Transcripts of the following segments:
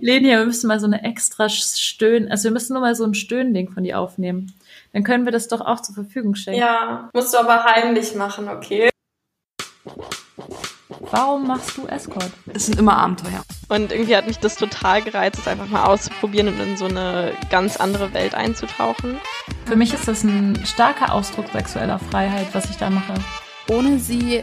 Lenia, wir müssen mal so eine extra Stöhn, also wir müssen nur mal so ein Stöhnding von dir aufnehmen. Dann können wir das doch auch zur Verfügung stellen. Ja, musst du aber heimlich machen, okay? Warum machst du Escort? Es sind immer Abenteuer. Und irgendwie hat mich das total gereizt, es einfach mal auszuprobieren und in so eine ganz andere Welt einzutauchen. Für mich ist das ein starker Ausdruck sexueller Freiheit, was ich da mache. Ohne sie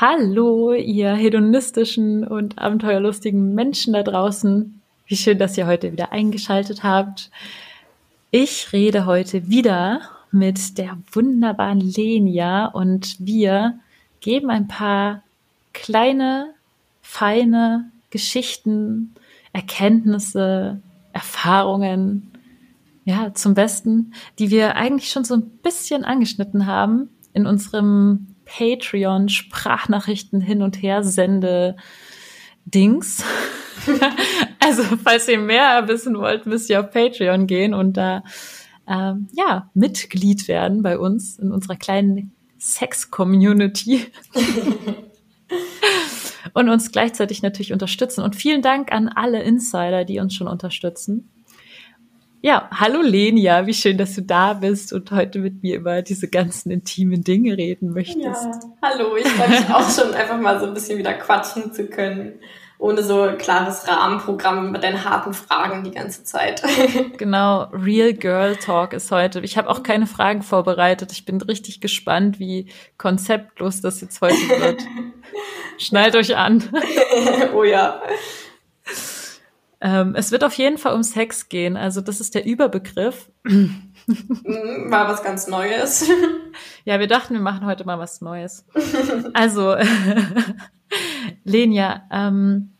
Hallo, ihr hedonistischen und abenteuerlustigen Menschen da draußen. Wie schön, dass ihr heute wieder eingeschaltet habt. Ich rede heute wieder mit der wunderbaren Lenia und wir geben ein paar kleine, feine Geschichten, Erkenntnisse, Erfahrungen, ja, zum Besten, die wir eigentlich schon so ein bisschen angeschnitten haben in unserem Patreon Sprachnachrichten hin und her sende Dings. also, falls ihr mehr wissen wollt, müsst ihr auf Patreon gehen und da ähm, ja Mitglied werden bei uns in unserer kleinen Sex-Community. und uns gleichzeitig natürlich unterstützen. Und vielen Dank an alle Insider, die uns schon unterstützen. Ja, hallo Lenia, wie schön, dass du da bist und heute mit mir über diese ganzen intimen Dinge reden möchtest. Ja, hallo, ich freue mich auch schon einfach mal so ein bisschen wieder quatschen zu können, ohne so ein klares Rahmenprogramm mit den harten Fragen die ganze Zeit. genau, Real Girl Talk ist heute. Ich habe auch keine Fragen vorbereitet. Ich bin richtig gespannt, wie konzeptlos das jetzt heute wird. Schnallt euch an. oh ja. Ähm, es wird auf jeden Fall um Sex gehen. Also das ist der Überbegriff. Mhm, war was ganz Neues. Ja, wir dachten, wir machen heute mal was Neues. Also, Lenia, ähm,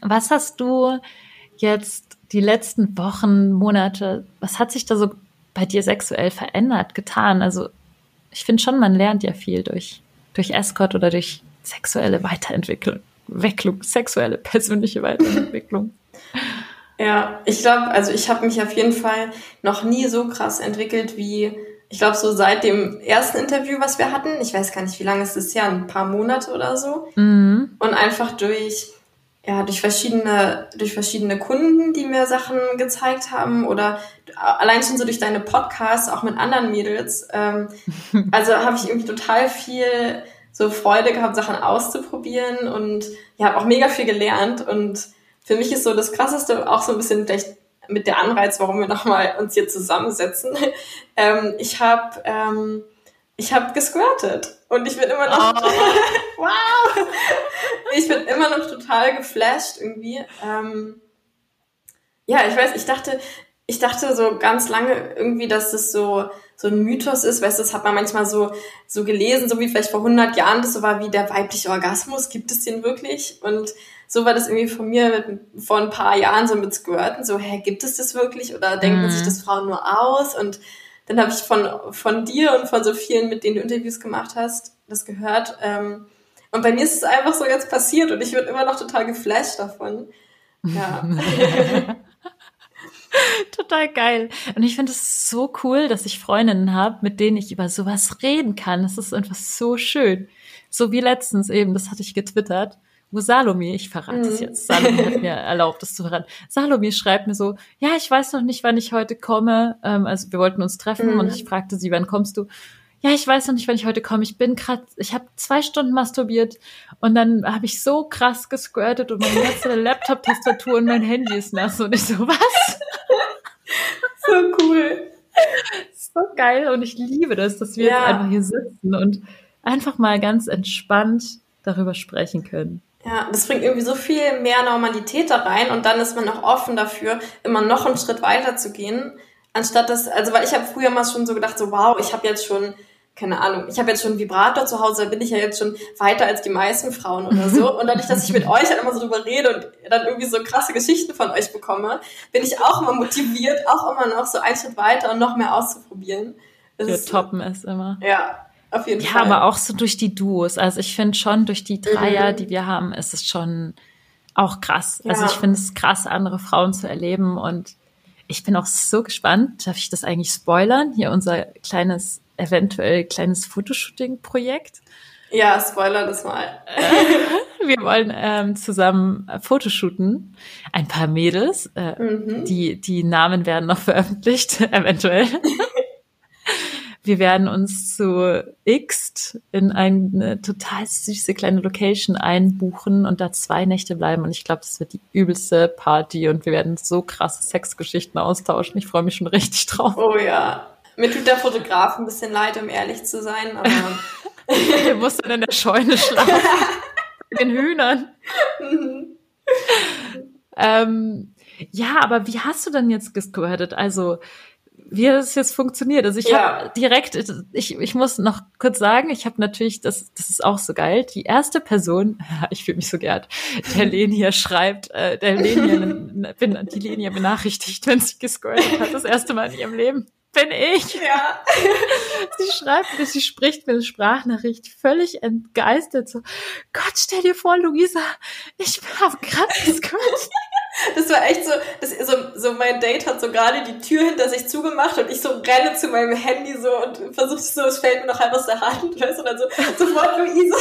was hast du jetzt die letzten Wochen, Monate, was hat sich da so bei dir sexuell verändert, getan? Also ich finde schon, man lernt ja viel durch, durch Escort oder durch sexuelle Weiterentwicklung, Wecklung, sexuelle persönliche Weiterentwicklung. Ja, ich glaube, also ich habe mich auf jeden Fall noch nie so krass entwickelt wie, ich glaube, so seit dem ersten Interview, was wir hatten. Ich weiß gar nicht, wie lange ist das her, ein paar Monate oder so. Mhm. Und einfach durch, ja, durch verschiedene, durch verschiedene Kunden, die mir Sachen gezeigt haben oder allein schon so durch deine Podcasts, auch mit anderen Mädels. Ähm, also habe ich irgendwie total viel so Freude gehabt, Sachen auszuprobieren und ja, habe auch mega viel gelernt und für mich ist so das Krasseste auch so ein bisschen vielleicht mit der Anreiz, warum wir nochmal uns hier zusammensetzen. ähm, ich habe ähm, ich habe gesquirtet und ich bin immer noch oh. wow ich bin immer noch total geflasht irgendwie ähm, ja ich weiß ich dachte ich dachte so ganz lange irgendwie dass das so so ein Mythos ist weißt du das hat man manchmal so so gelesen so wie vielleicht vor 100 Jahren das so war wie der weibliche Orgasmus gibt es den wirklich und so war das irgendwie von mir vor ein paar Jahren so mit Squirten, so, hä, gibt es das wirklich? Oder denken mhm. sich das Frauen nur aus? Und dann habe ich von, von dir und von so vielen, mit denen du Interviews gemacht hast, das gehört. Ähm, und bei mir ist es einfach so jetzt passiert und ich bin immer noch total geflasht davon. Ja. Total geil. Und ich finde es so cool, dass ich Freundinnen habe, mit denen ich über sowas reden kann. Das ist einfach so schön. So wie letztens eben, das hatte ich getwittert wo Salome, ich verrate es mhm. jetzt, Salome hat mir erlaubt, das zu verraten. Salome schreibt mir so, ja, ich weiß noch nicht, wann ich heute komme. Ähm, also wir wollten uns treffen mhm. und ich fragte sie, wann kommst du? Ja, ich weiß noch nicht, wann ich heute komme. Ich bin gerade, ich habe zwei Stunden masturbiert und dann habe ich so krass gesquirtet und meine ganze Laptop-Tastatur und mein Handy ist nass und ich so, was? so cool. So geil und ich liebe das, dass wir ja. jetzt einfach hier sitzen und einfach mal ganz entspannt darüber sprechen können. Ja, das bringt irgendwie so viel mehr Normalität da rein und dann ist man auch offen dafür, immer noch einen Schritt weiter zu gehen, anstatt das, also weil ich habe früher mal schon so gedacht, so wow, ich habe jetzt schon keine Ahnung, ich habe jetzt schon einen Vibrator zu Hause, da bin ich ja jetzt schon weiter als die meisten Frauen oder so. Und dadurch, dass ich mit euch halt immer so drüber rede und dann irgendwie so krasse Geschichten von euch bekomme, bin ich auch immer motiviert, auch immer noch so einen Schritt weiter und noch mehr auszuprobieren. Das Wir toppen es immer. Ja, auf jeden ja, Fall. Aber auch so durch die Duos. Also ich finde schon, durch die Dreier, mhm. die wir haben, ist es schon auch krass. Also ja. Also ich finde es krass, andere Frauen zu erleben und ich bin auch so gespannt. Darf ich das eigentlich spoilern? Hier unser kleines eventuell kleines Fotoshooting-Projekt. Ja, spoiler das mal. Wir wollen ähm, zusammen Fotoshooten. Ein paar Mädels. Äh, mhm. die, die Namen werden noch veröffentlicht, eventuell. Wir werden uns zu X in eine total süße kleine Location einbuchen und da zwei Nächte bleiben. Und ich glaube, das wird die übelste Party und wir werden so krasse Sexgeschichten austauschen. Ich freue mich schon richtig drauf. Oh ja. Mir tut der Fotograf ein bisschen leid, um ehrlich zu sein, aber. der muss dann in der Scheune schlafen. Mit den Hühnern. Mhm. ähm, ja, aber wie hast du denn jetzt gesquirtet? Also, wie es jetzt funktioniert? Also ich ja. habe direkt, ich, ich muss noch kurz sagen, ich habe natürlich, das, das ist auch so geil, die erste Person, ich fühle mich so geehrt, der Lenia schreibt, äh, der Lenia, bin die Lenia benachrichtigt, wenn sie gescrollt hat, das erste Mal in ihrem Leben bin ich. Ja. sie schreibt mir, sie spricht mir eine Sprachnachricht völlig entgeistert. So, Gott, stell dir vor, Luisa, ich habe gerade gehört. Das war echt so, das, so, so mein Date hat so gerade die Tür hinter sich zugemacht und ich so renne zu meinem Handy so und versuche so, es fällt mir noch halb aus der Hand, und dann so, sofort Luisa.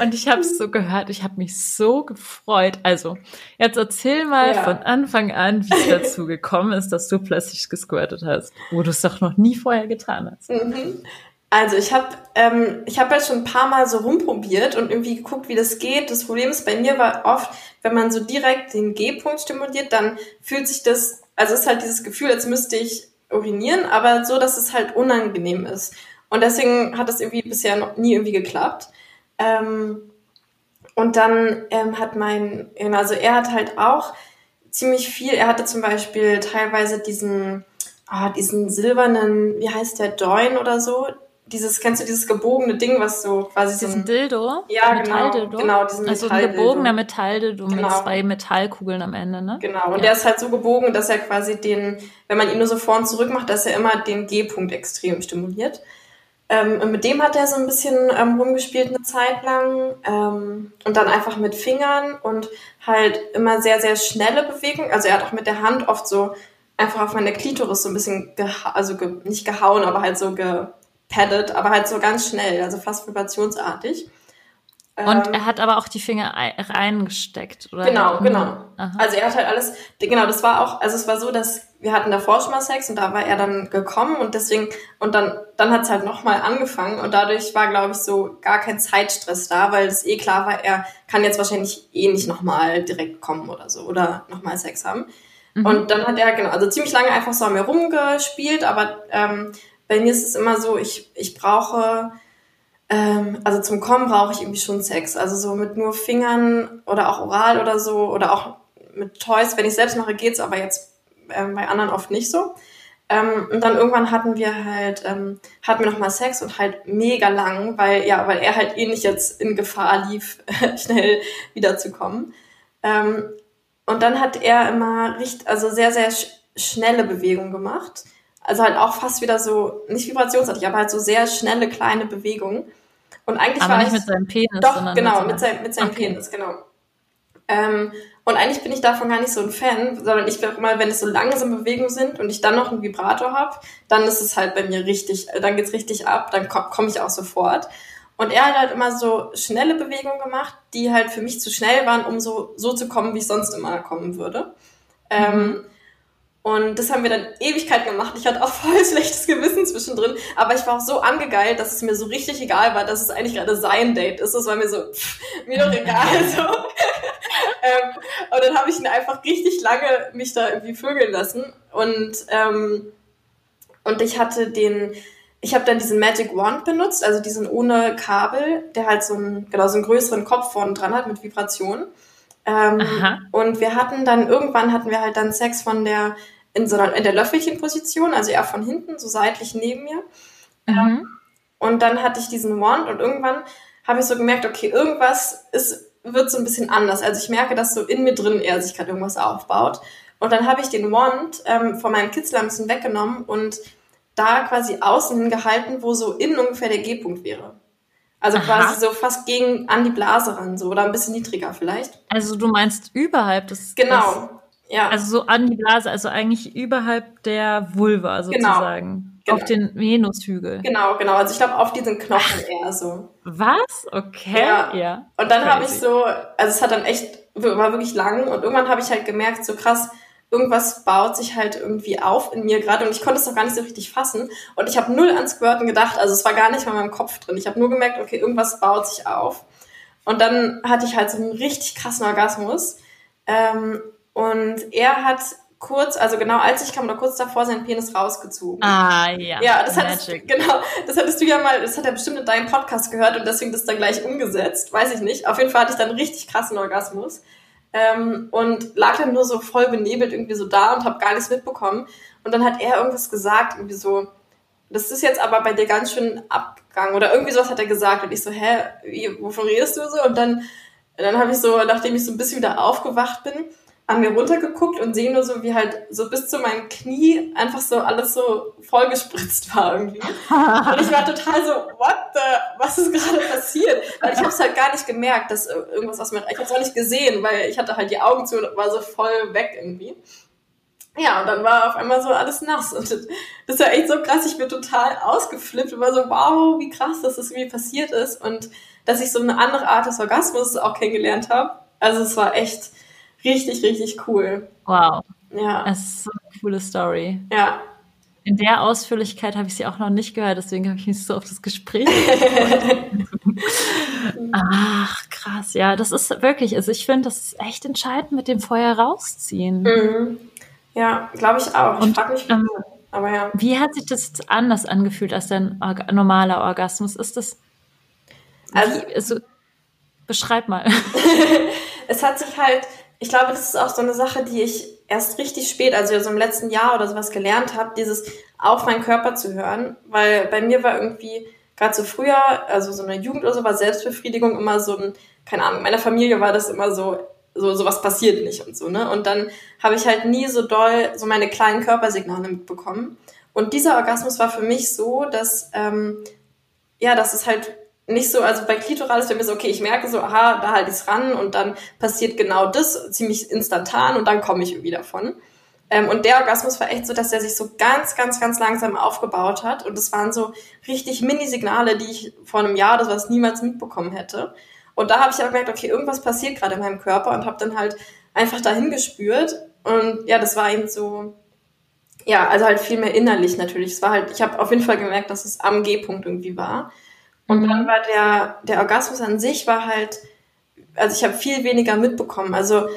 Und ich habe es so gehört, ich habe mich so gefreut. Also, jetzt erzähl mal ja. von Anfang an, wie es dazu gekommen ist, dass du plötzlich gesquirtet hast, wo du es doch noch nie vorher getan hast. Mhm. Also ich habe ähm, ich habe ja schon ein paar Mal so rumprobiert und irgendwie geguckt, wie das geht. Das Problem ist bei mir war oft, wenn man so direkt den G-Punkt stimuliert, dann fühlt sich das, also es ist halt dieses Gefühl, als müsste ich urinieren, aber so, dass es halt unangenehm ist. Und deswegen hat das irgendwie bisher noch nie irgendwie geklappt. Ähm, und dann ähm, hat mein, also er hat halt auch ziemlich viel, er hatte zum Beispiel teilweise diesen, ah, diesen silbernen, wie heißt der, Doin oder so, dieses, kennst du dieses gebogene Ding, was so quasi diesen so ein, Dildo? Ja, genau, genau, diesen Also ein gebogener Metalldildo genau. mit zwei Metallkugeln am Ende, ne? Genau, und ja. der ist halt so gebogen, dass er quasi den, wenn man ihn nur so vor und zurück macht, dass er immer den G-Punkt extrem stimuliert. Ähm, und mit dem hat er so ein bisschen ähm, rumgespielt eine Zeit lang ähm, und dann einfach mit Fingern und halt immer sehr, sehr schnelle Bewegungen. Also er hat auch mit der Hand oft so einfach auf meine Klitoris so ein bisschen, also ge nicht gehauen, aber halt so gepaddet, aber halt so ganz schnell, also fast vibrationsartig. Und ähm, er hat aber auch die Finger reingesteckt, oder? Genau, genau. Aha. Also er hat halt alles, genau, das war auch, also es war so, dass wir hatten davor schon mal Sex und da war er dann gekommen und deswegen, und dann, dann hat es halt nochmal angefangen und dadurch war, glaube ich, so gar kein Zeitstress da, weil es eh klar war, er kann jetzt wahrscheinlich eh nicht nochmal direkt kommen oder so oder nochmal Sex haben. Mhm. Und dann hat er, genau, also ziemlich lange einfach so an mir rumgespielt, aber ähm, bei mir ist es immer so, ich, ich brauche, ähm, also zum Kommen brauche ich irgendwie schon Sex. Also so mit nur Fingern oder auch oral oder so oder auch mit Toys. Wenn ich selbst mache, geht's, aber jetzt äh, bei anderen oft nicht so. Ähm, und dann irgendwann hatten wir halt, ähm, hatten wir nochmal Sex und halt mega lang, weil, ja, weil er halt eh nicht jetzt in Gefahr lief, schnell wiederzukommen. Ähm, und dann hat er immer richtig, also sehr, sehr sch schnelle Bewegungen gemacht. Also halt auch fast wieder so, nicht vibrationsartig, aber halt so sehr schnelle kleine Bewegungen. Und eigentlich aber war nicht ich, mit seinem Penis. Doch, genau, mit, sein, mit seinem okay. Penis, genau. Ähm, und eigentlich bin ich davon gar nicht so ein Fan, sondern ich glaube mal, wenn es so langsame Bewegungen sind und ich dann noch einen Vibrator habe, dann ist es halt bei mir richtig, dann geht's richtig ab, dann komme komm ich auch sofort. Und er hat halt immer so schnelle Bewegungen gemacht, die halt für mich zu schnell waren, um so, so zu kommen, wie ich sonst immer kommen würde. Ähm, mhm. Ähm, und das haben wir dann Ewigkeiten gemacht. Ich hatte auch voll schlechtes Gewissen zwischendrin. Aber ich war auch so angegeilt, dass es mir so richtig egal war, dass es eigentlich gerade sein Date ist. Das war mir so, pff, mir doch egal. so. ähm, und dann habe ich ihn einfach richtig lange mich da irgendwie vögeln lassen. Und, ähm, und ich hatte den, ich habe dann diesen Magic Wand benutzt, also diesen ohne Kabel, der halt so einen, genau, so einen größeren Kopf vorne dran hat mit Vibration. Ähm, und wir hatten dann, irgendwann hatten wir halt dann Sex von der in so einer, in der Löffelchenposition, also eher von hinten, so seitlich neben mir. Mhm. Und dann hatte ich diesen Wand und irgendwann habe ich so gemerkt, okay, irgendwas ist, wird so ein bisschen anders. Also ich merke, dass so in mir drin eher sich gerade irgendwas aufbaut. Und dann habe ich den Wand ähm, von meinem Kitzler ein bisschen weggenommen und da quasi außen hingehalten, wo so innen ungefähr der G-Punkt wäre. Also Aha. quasi so fast gegen an die Blase ran, so oder ein bisschen niedriger vielleicht. Also du meinst überhalb des. Genau. Des, ja. Also so an die Blase, also eigentlich überhalb der Vulva genau. sozusagen. Genau. Auf den Venushügel. Genau, genau. Also ich glaube auf diesen Knochen eher so. Was? Okay. Ja. ja. Und dann habe ich so, also es hat dann echt, war wirklich lang und irgendwann habe ich halt gemerkt, so krass, irgendwas baut sich halt irgendwie auf in mir gerade und ich konnte es doch gar nicht so richtig fassen. Und ich habe null an Squirten gedacht, also es war gar nicht mal in meinem Kopf drin. Ich habe nur gemerkt, okay, irgendwas baut sich auf. Und dann hatte ich halt so einen richtig krassen Orgasmus. Ähm, und er hat kurz, also genau als ich kam oder kurz davor seinen Penis rausgezogen. Ah, ja. Ja, das hattest, genau, das hattest du ja mal, das hat er bestimmt in deinem Podcast gehört und deswegen das dann gleich umgesetzt, weiß ich nicht. Auf jeden Fall hatte ich dann einen richtig krassen Orgasmus ähm, und lag dann nur so voll benebelt irgendwie so da und habe gar nichts mitbekommen. Und dann hat er irgendwas gesagt, irgendwie so, das ist jetzt aber bei dir ganz schön abgegangen oder irgendwie sowas hat er gesagt und ich so, hä, wie, wovon redest du so? Und dann, dann habe ich so, nachdem ich so ein bisschen wieder aufgewacht bin, an mir runtergeguckt und sehe nur so, wie halt so bis zu meinem Knie einfach so alles so vollgespritzt war irgendwie. Und ich war total so, what the, was ist gerade passiert? Weil ich habe es halt gar nicht gemerkt, dass irgendwas aus mir, ich habe es auch nicht gesehen, weil ich hatte halt die Augen zu und war so voll weg irgendwie. Ja, und dann war auf einmal so alles nass. Und das war echt so krass. Ich bin total ausgeflippt und war so, wow, wie krass, dass das irgendwie passiert ist. Und dass ich so eine andere Art des Orgasmus auch kennengelernt habe. Also es war echt, Richtig, richtig cool. Wow. Ja. Es ist so eine coole Story. Ja. In der Ausführlichkeit habe ich sie auch noch nicht gehört, deswegen habe ich mich so auf das Gespräch Ach, krass. Ja, das ist wirklich, also ich finde, das ist echt entscheidend mit dem Feuer rausziehen. Mhm. Ja, glaube ich auch. Ich frage mich, ähm, aber ja. Wie hat sich das anders angefühlt als dein normaler Orgasmus? Ist das, also, wie, also beschreib mal. es hat sich halt, ich glaube, das ist auch so eine Sache, die ich erst richtig spät, also so im letzten Jahr oder sowas gelernt habe, dieses auf meinen Körper zu hören, weil bei mir war irgendwie gerade so früher, also so eine Jugend oder so, war Selbstbefriedigung immer so ein, keine Ahnung, in meiner Familie war das immer so, so sowas passiert nicht und so, ne? Und dann habe ich halt nie so doll so meine kleinen Körpersignale mitbekommen. Und dieser Orgasmus war für mich so, dass ähm, ja, dass es halt nicht so, also bei Klitoral ist bei mir so, okay, ich merke so, aha, da halte ich es ran und dann passiert genau das ziemlich instantan und dann komme ich irgendwie davon. Ähm, und der Orgasmus war echt so, dass er sich so ganz, ganz, ganz langsam aufgebaut hat und es waren so richtig Mini-Signale, die ich vor einem Jahr oder sowas niemals mitbekommen hätte. Und da habe ich auch gemerkt, okay, irgendwas passiert gerade in meinem Körper und habe dann halt einfach dahin gespürt und ja, das war eben so, ja, also halt viel mehr innerlich natürlich. Es war halt, ich habe auf jeden Fall gemerkt, dass es am G-Punkt irgendwie war. Und mhm. dann war der, der Orgasmus an sich war halt, also ich habe viel weniger mitbekommen. Also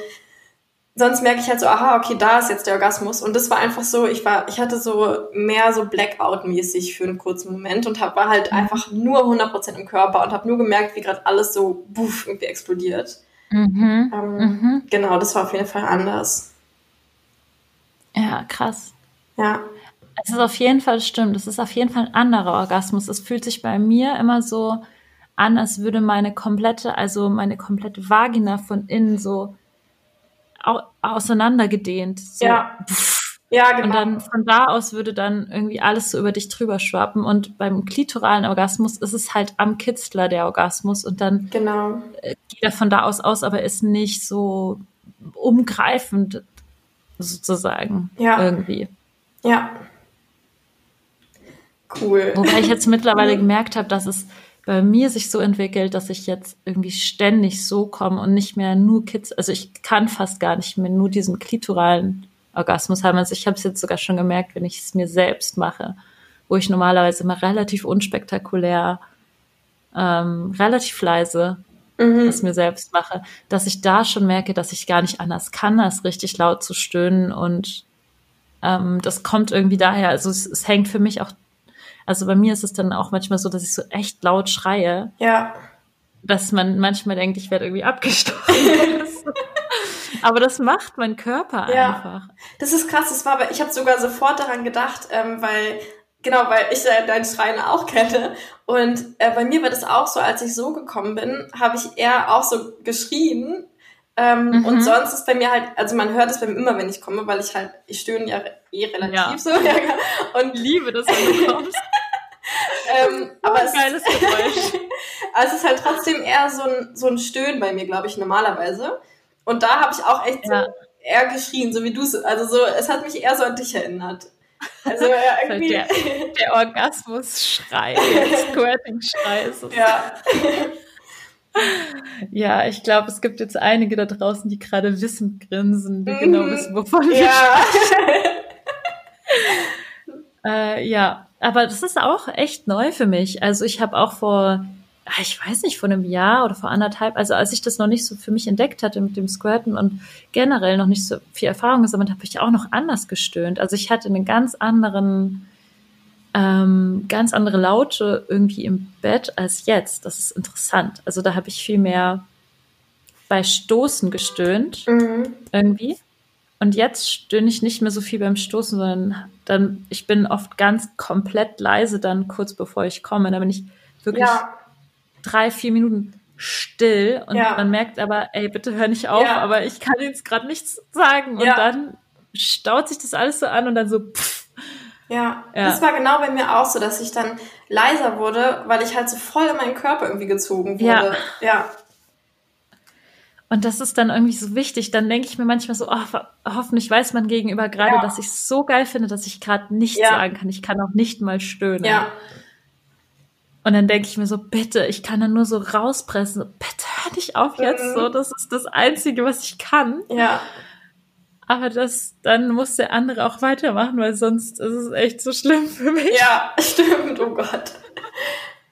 sonst merke ich halt so, aha, okay, da ist jetzt der Orgasmus. Und das war einfach so, ich war, ich hatte so mehr so Blackout-mäßig für einen kurzen Moment und hab, war halt mhm. einfach nur 100% im Körper und habe nur gemerkt, wie gerade alles so buff, irgendwie explodiert. Mhm. Ähm, mhm. Genau, das war auf jeden Fall anders. Ja, krass. Ja. Es ist auf jeden Fall stimmt. Es ist auf jeden Fall ein anderer Orgasmus. Es fühlt sich bei mir immer so an, als würde meine komplette, also meine komplette Vagina von innen so au auseinandergedehnt. So. Ja. Ja, genau. Und dann von da aus würde dann irgendwie alles so über dich drüber schwappen. Und beim klitoralen Orgasmus ist es halt am Kitzler der Orgasmus. Und dann genau. Äh, geht er von da aus aus, aber ist nicht so umgreifend sozusagen ja. irgendwie. Ja. Cool. Wobei ich jetzt mittlerweile gemerkt habe, dass es bei mir sich so entwickelt, dass ich jetzt irgendwie ständig so komme und nicht mehr nur Kids, also ich kann fast gar nicht mehr nur diesen klitoralen Orgasmus haben. Also ich habe es jetzt sogar schon gemerkt, wenn ich es mir selbst mache, wo ich normalerweise immer relativ unspektakulär, ähm, relativ leise mhm. es mir selbst mache, dass ich da schon merke, dass ich gar nicht anders kann, als richtig laut zu stöhnen und ähm, das kommt irgendwie daher. Also es, es hängt für mich auch also bei mir ist es dann auch manchmal so, dass ich so echt laut schreie. Ja. Dass man manchmal denkt, ich werde irgendwie abgestochen. Aber das macht mein Körper Ja. einfach. Das ist krass, das war, aber ich habe sogar sofort daran gedacht, ähm, weil, genau, weil ich äh, deinen Schreien auch kenne. Und äh, bei mir war das auch so, als ich so gekommen bin, habe ich eher auch so geschrien. Ähm, Mhm. Und sonst ist bei mir halt, also man hört es bei mir immer, wenn ich komme, weil ich halt, ich stöhne ja eh relativ Ja. so. Ja, und liebe das, wenn du kommst. Ähm, aber es, Geiles Geräusch. aber es ist halt trotzdem eher so ein, so ein Stöhnen bei mir, glaube ich, normalerweise. Und da habe ich auch echt Ja. so eher geschrien, so wie du es, also so, es hat mich eher so an dich erinnert. Also ja, irgendwie, Der, der Orgasmus-Schrei, der Squirting-Schrei ist es. ja, Ja, ich glaube, es gibt jetzt einige da draußen, die gerade wissend grinsen, die Mhm. genau wissen, wovon wir ja, Äh, ja, aber das ist auch echt neu für mich. Also ich habe auch vor, ah, ich weiß nicht, vor einem Jahr oder vor anderthalb, also als ich das noch nicht so für mich entdeckt hatte mit dem Squirten und generell noch nicht so viel Erfahrung gesammelt, habe ich auch noch anders gestöhnt. Also ich hatte einen ganz anderen, ähm, ganz andere Laute irgendwie im Bett als jetzt. Das ist interessant. Also da habe ich viel mehr bei Stoßen gestöhnt mhm. irgendwie. Und jetzt stöhne ich nicht mehr so viel beim Stoßen, sondern dann, ich bin oft ganz komplett leise dann kurz bevor ich komme. Da bin ich wirklich ja, drei, vier Minuten still und Ja. man merkt aber, ey, bitte hör nicht auf, Ja. aber ich kann jetzt gerade nichts sagen. Und Ja. dann staut sich das alles so an und dann so, pff, ja, Ja. Das war genau bei mir auch so, dass ich dann leiser wurde, weil ich halt so voll in meinen Körper irgendwie gezogen Ja. wurde. Ja, Und das ist dann irgendwie so wichtig. Dann denke ich mir manchmal so, oh, ho- hoffentlich weiß man gegenüber gerade, Ja. dass ich es so geil finde, dass ich gerade nichts Ja. sagen kann. Ich kann auch nicht mal stöhnen. ja, Und dann denke ich mir so, bitte, ich kann dann nur so rauspressen. So, bitte hör nicht auf jetzt. Mhm. So, das ist das Einzige, was ich kann. ja, Aber das, dann muss der andere auch weitermachen, weil sonst ist es echt so schlimm für mich. ja, stimmt, oh Gott.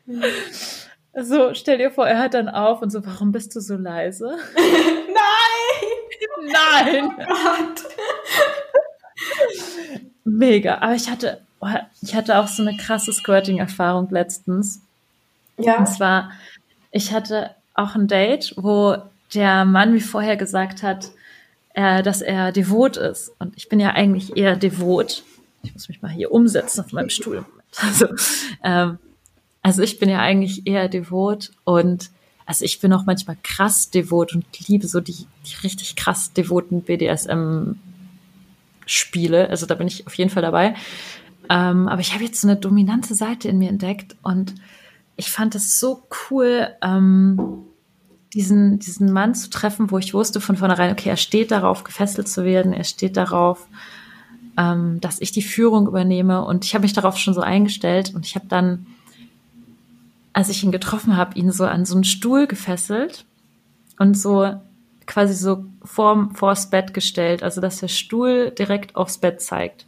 So, stell dir vor, er hört dann auf und so, warum bist du so leise? Nein, Nein! oh Gott. Mega. Aber ich hatte, oh, ich hatte auch so eine krasse Squirting-Erfahrung letztens. Ja, Und zwar, ich hatte auch ein Date, wo der Mann wie vorher gesagt hat, äh, dass er devot ist. Und ich bin ja eigentlich eher devot. Ich muss mich mal hier umsetzen auf meinem Stuhl. Also, ähm, also ich bin ja eigentlich eher devot und also ich bin auch manchmal krass devot und liebe so die, die richtig krass devoten BDSM-Spiele. Also da bin ich auf jeden Fall dabei. Ähm, aber ich habe jetzt so eine dominante Seite in mir entdeckt und ich fand es so cool, ähm, diesen, diesen Mann zu treffen, wo ich wusste von vornherein, okay, er steht darauf, gefesselt zu werden, er steht darauf, ähm, dass ich die Führung übernehme. Und ich habe mich darauf schon so eingestellt und ich habe dann, als ich ihn getroffen habe, ihn so an so einen Stuhl gefesselt und so quasi so vor, vors Bett gestellt, also dass der Stuhl direkt aufs Bett zeigt.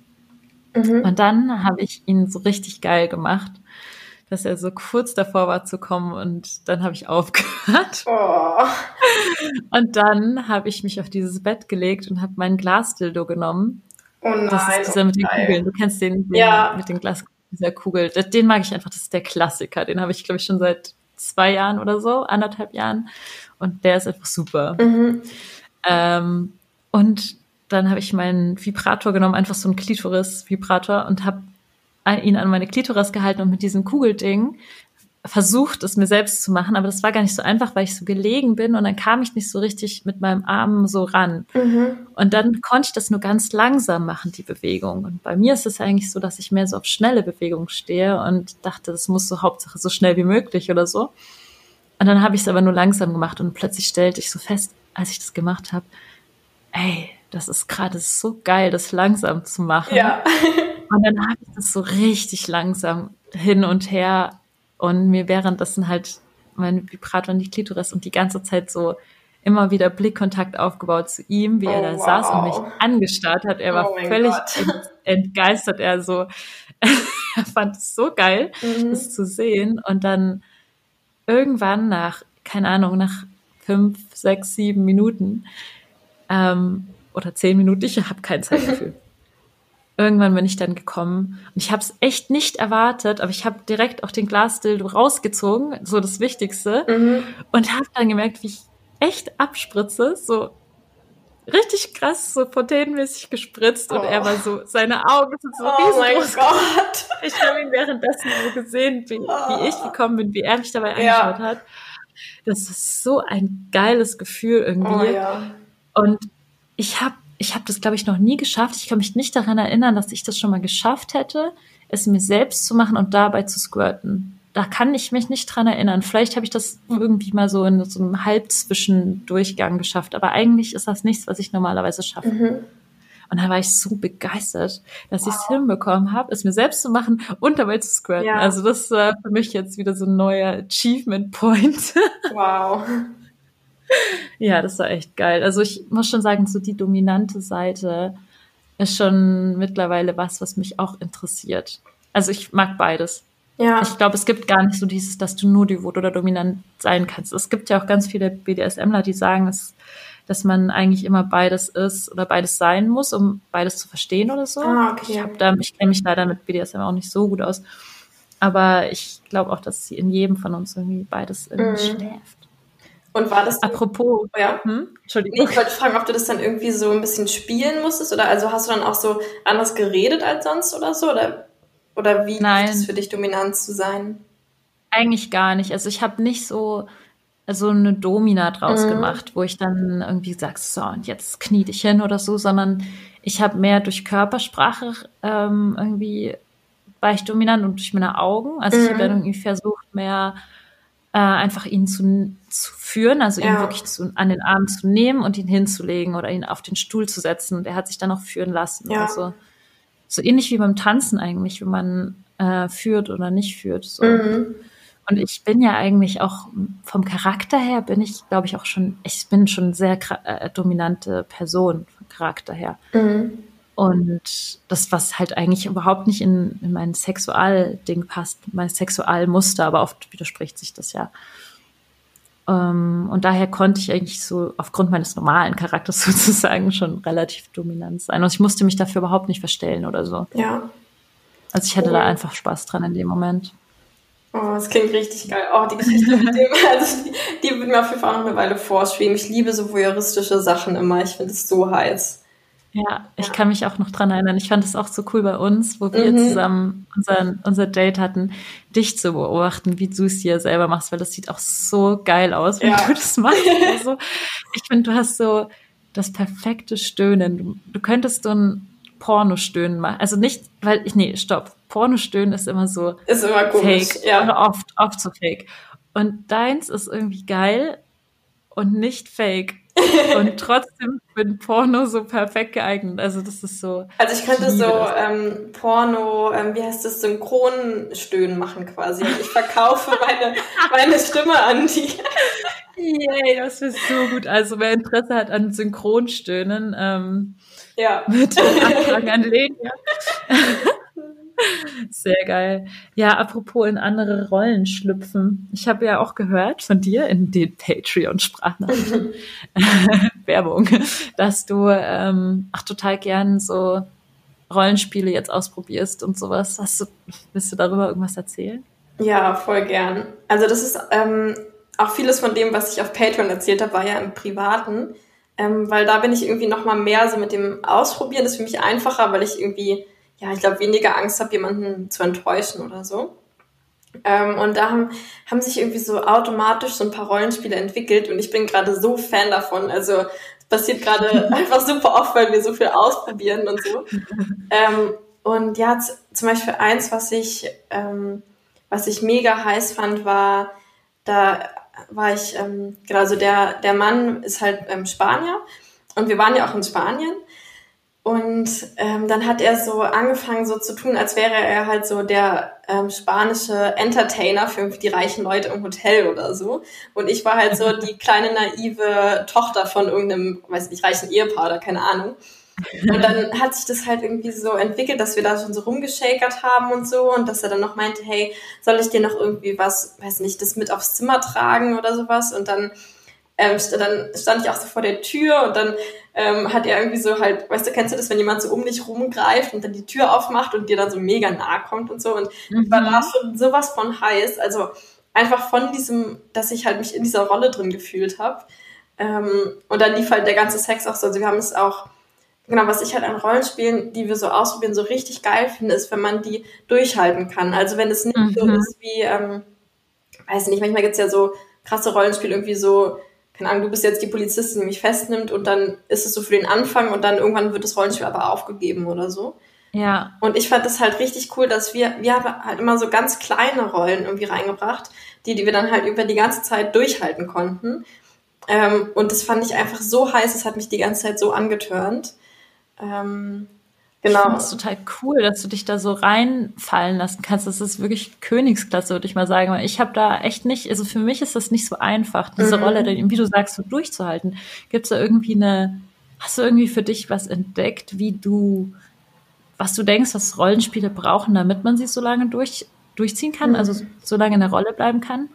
mhm. Und dann habe ich ihn so richtig geil gemacht, dass er so kurz davor war zu kommen und dann habe ich aufgehört. oh. Und dann habe ich mich auf dieses Bett gelegt und habe meinen Glasdildo genommen. Oh nein. Das ist dieser mit den geil. Kugeln. Du kennst den, den Ja. mit den Glas, dieser Kugel. Den mag ich einfach. Das ist der Klassiker. Den habe ich, glaube ich, schon seit zwei Jahren oder so, anderthalb Jahren. Und der ist einfach super. Mhm. Ähm, und dann habe ich meinen Vibrator genommen, einfach so einen Klitoris-Vibrator und habe ihn an meine Klitoris gehalten und mit diesem Kugelding versucht, es mir selbst zu machen, aber das war gar nicht so einfach, weil ich so gelegen bin und dann kam ich nicht so richtig mit meinem Arm so ran. Mhm. Und dann konnte ich das nur ganz langsam machen, die Bewegung. Und bei mir ist es eigentlich so, dass ich mehr so auf schnelle Bewegung stehe und dachte, das muss so Hauptsache so schnell wie möglich oder so. Und dann habe ich es aber nur langsam gemacht und plötzlich stellte ich so fest, als ich das gemacht habe, ey, das ist gerade so geil, das langsam zu machen. Ja. Und dann habe ich das so richtig langsam hin und her und mir währenddessen halt mein Vibrator in die Klitoris und die ganze Zeit so immer wieder Blickkontakt aufgebaut zu ihm, wie er Oh, da wow. saß und mich angestarrt hat. Er war Oh mein völlig ent, entgeistert. Er so, er fand es so geil, Mhm. das zu sehen. Und dann irgendwann nach, keine Ahnung, nach fünf, sechs, sieben Minuten ähm, oder zehn Minuten, ich habe kein Zeitgefühl. Irgendwann bin ich dann gekommen und ich habe es echt nicht erwartet, aber ich habe direkt auch den Glasdildo rausgezogen, so das Wichtigste, Mhm. und habe dann gemerkt, wie ich echt abspritze, so richtig krass, so fontänenmäßig gespritzt und er war so, seine Augen sind so Oh mein riesengroß. Gott. Ich habe ihn währenddessen so gesehen, wie, wie ich gekommen bin, wie er mich dabei Ja. angeschaut hat. Das ist so ein geiles Gefühl irgendwie. Oh ja. Und ich habe ich hab das, glaube ich, noch nie geschafft. Ich kann mich nicht daran erinnern, dass ich das schon mal geschafft hätte, es mir selbst zu machen und dabei zu squirten. Da kann ich mich nicht dran erinnern. Vielleicht habe ich das irgendwie mal so in so einem Halbzwischendurchgang geschafft. Aber eigentlich ist das nichts, was ich normalerweise schaffe. Mhm. Und da war ich so begeistert, dass ich es hinbekommen habe, es mir selbst zu machen und dabei zu squirten. Ja. Also das war für mich jetzt wieder so ein neuer Achievement Point. Wow. Ja, das war echt geil. Also ich muss schon sagen, so die dominante Seite ist schon mittlerweile was, was mich auch interessiert. Also ich mag beides. Ja. Ich glaube, es gibt gar nicht so dieses, dass du nur devot oder dominant sein kannst. Es gibt ja auch ganz viele BDSMler, die sagen, dass, dass man eigentlich immer beides ist oder beides sein muss, um beides zu verstehen oder so. Ah, okay. Ich, hab da, ich kenne mich leider mit BDSM auch nicht so gut aus. Aber ich glaube auch, dass sie in jedem von uns irgendwie beides Mhm. schläft. Und war das Apropos, ja? hm? Nee, Entschuldigung. ich wollte fragen, ob du das dann irgendwie so ein bisschen spielen musstest oder also hast du dann auch so anders geredet als sonst oder so oder oder wie Nein. ist es für dich dominant zu sein? Eigentlich gar nicht. Also ich habe nicht so so eine Domina draus Mhm. gemacht, wo ich dann irgendwie sag, so und jetzt knie dich hin oder so, sondern ich habe mehr durch Körpersprache ähm, irgendwie war ich dominant und durch meine Augen. Also ich Mhm. habe dann irgendwie versucht, mehr äh, einfach ihn zu, zu führen, also ihn Ja. wirklich zu, an den Arm zu nehmen und ihn hinzulegen oder ihn auf den Stuhl zu setzen. Und er hat sich dann auch führen lassen. Ja. Also so ähnlich wie beim Tanzen eigentlich, wenn man äh, führt oder nicht führt. So. Mhm. Und ich bin ja eigentlich auch vom Charakter her bin ich, glaube ich, auch schon, ich bin schon sehr äh, dominante Person vom Charakter her. Mhm. Und das, was halt eigentlich überhaupt nicht in, in mein Sexualding passt, mein Sexualmuster, aber oft widerspricht sich das ja. Ähm, und daher konnte ich eigentlich so aufgrund meines normalen Charakters sozusagen schon relativ dominant sein. Und ich musste mich dafür überhaupt nicht verstellen oder so. Ja. Also ich hatte da Cool. einfach Spaß dran in dem Moment. Oh, das klingt richtig geil. Oh, die Geschichte mit dem, also die, die wird mir auf jeden Fall noch eine Weile vorschweben. Ich liebe so voyeuristische Sachen immer. Ich finde es so heiß. Ja, ich kann mich auch noch dran erinnern. Ich fand es auch so cool bei uns, wo wir Mhm. zusammen unser, unser Date hatten, dich zu beobachten, wie du es dir selber machst, weil das sieht auch so geil aus, wenn Ja. du das machst. Also, ich finde, du hast so das perfekte Stöhnen. Du, du könntest so ein Pornostöhnen machen. Also nicht, weil ich, nee, stopp. Pornostöhnen ist immer so Ist immer komisch. fake. Ja. Oder oft, oft so fake. Und deins ist irgendwie geil und nicht fake. Und trotzdem ein Porno so perfekt geeignet. Also das ist so. Also ich könnte so ähm, Porno, ähm, wie heißt das, Synchronstöhnen machen quasi. Ich verkaufe meine, meine Stimme an die. Yay, das ist so gut. Also wer Interesse hat an Synchronstöhnen, ähm, Ja. mit Anfragen an Lenia. Sehr geil. Ja, apropos in andere Rollen schlüpfen. Ich habe ja auch gehört von dir in den Patreon-Sprachnachrichten Werbung, dass du ähm, ach total gern so Rollenspiele jetzt ausprobierst und sowas. Hast du, willst du darüber irgendwas erzählen? Ja, voll gern. Also das ist ähm, auch vieles von dem, was ich auf Patreon erzählt habe, war ja im Privaten. Ähm, weil da bin ich irgendwie noch mal mehr so mit dem Ausprobieren. Das ist für mich einfacher, weil ich irgendwie, ja, ich glaube, weniger Angst habe, jemanden zu enttäuschen oder so. Ähm, und da haben, haben sich irgendwie so automatisch so ein paar Rollenspiele entwickelt und ich bin gerade so Fan davon. Also es passiert gerade einfach super oft, weil wir so viel ausprobieren und so. Ähm, und ja, zum Beispiel eins, was ich, ähm, was ich mega heiß fand, war, da war ich, ähm, genau, also der, der Mann ist halt ähm, Spanier und wir waren ja auch in Spanien. Und ähm, dann hat er so angefangen, so zu tun, als wäre er halt so der ähm, spanische Entertainer für irgendwie die reichen Leute im Hotel oder so. Und ich war halt so die kleine naive Tochter von irgendeinem, weiß nicht, reichen Ehepaar oder keine Ahnung. Und dann hat sich das halt irgendwie so entwickelt, dass wir da schon so rumgeschakert haben und so und dass er dann noch meinte, hey, soll ich dir noch irgendwie was, weiß nicht, das mit aufs Zimmer tragen oder sowas? Und dann, ähm, dann stand ich auch so vor der Tür und dann ähm, hat er irgendwie so halt, weißt du, kennst du das, wenn jemand so um dich rumgreift und dann die Tür aufmacht und dir dann so mega nahe kommt und so und ich war da schon sowas von heiß, also einfach von diesem, dass ich halt mich in dieser Rolle drin gefühlt habe. Ähm, und dann lief halt der ganze Sex auch so. Also wir haben es auch, genau, was ich halt an Rollenspielen, die wir so ausprobieren, so richtig geil finde, ist, wenn man die durchhalten kann. Also wenn es nicht mhm. so ist wie, ähm, weiß nicht, manchmal gibt's ja so krasse Rollenspiele, irgendwie so, keine Ahnung, du bist jetzt die Polizistin, die mich festnimmt und dann ist es so für den Anfang und dann irgendwann wird das Rollenspiel aber aufgegeben oder so. Ja. Und ich fand das halt richtig cool, dass wir, wir haben halt immer so ganz kleine Rollen irgendwie reingebracht, die, die wir dann halt über die ganze Zeit durchhalten konnten. Ähm, und das fand ich einfach so heiß, es hat mich die ganze Zeit so angetörnt. Ähm, genau. Ich finde es total cool, dass du dich da so reinfallen lassen kannst. Das ist wirklich Königsklasse, würde ich mal sagen. Ich habe da echt nicht, also für mich ist das nicht so einfach, diese mhm. Rolle, wie du sagst, so durchzuhalten. Gibt es da irgendwie eine, hast du irgendwie für dich was entdeckt, wie du, was du denkst, was Rollenspiele brauchen, damit man sie so lange durch, durchziehen kann, also mhm. also so lange in der Rolle bleiben kann?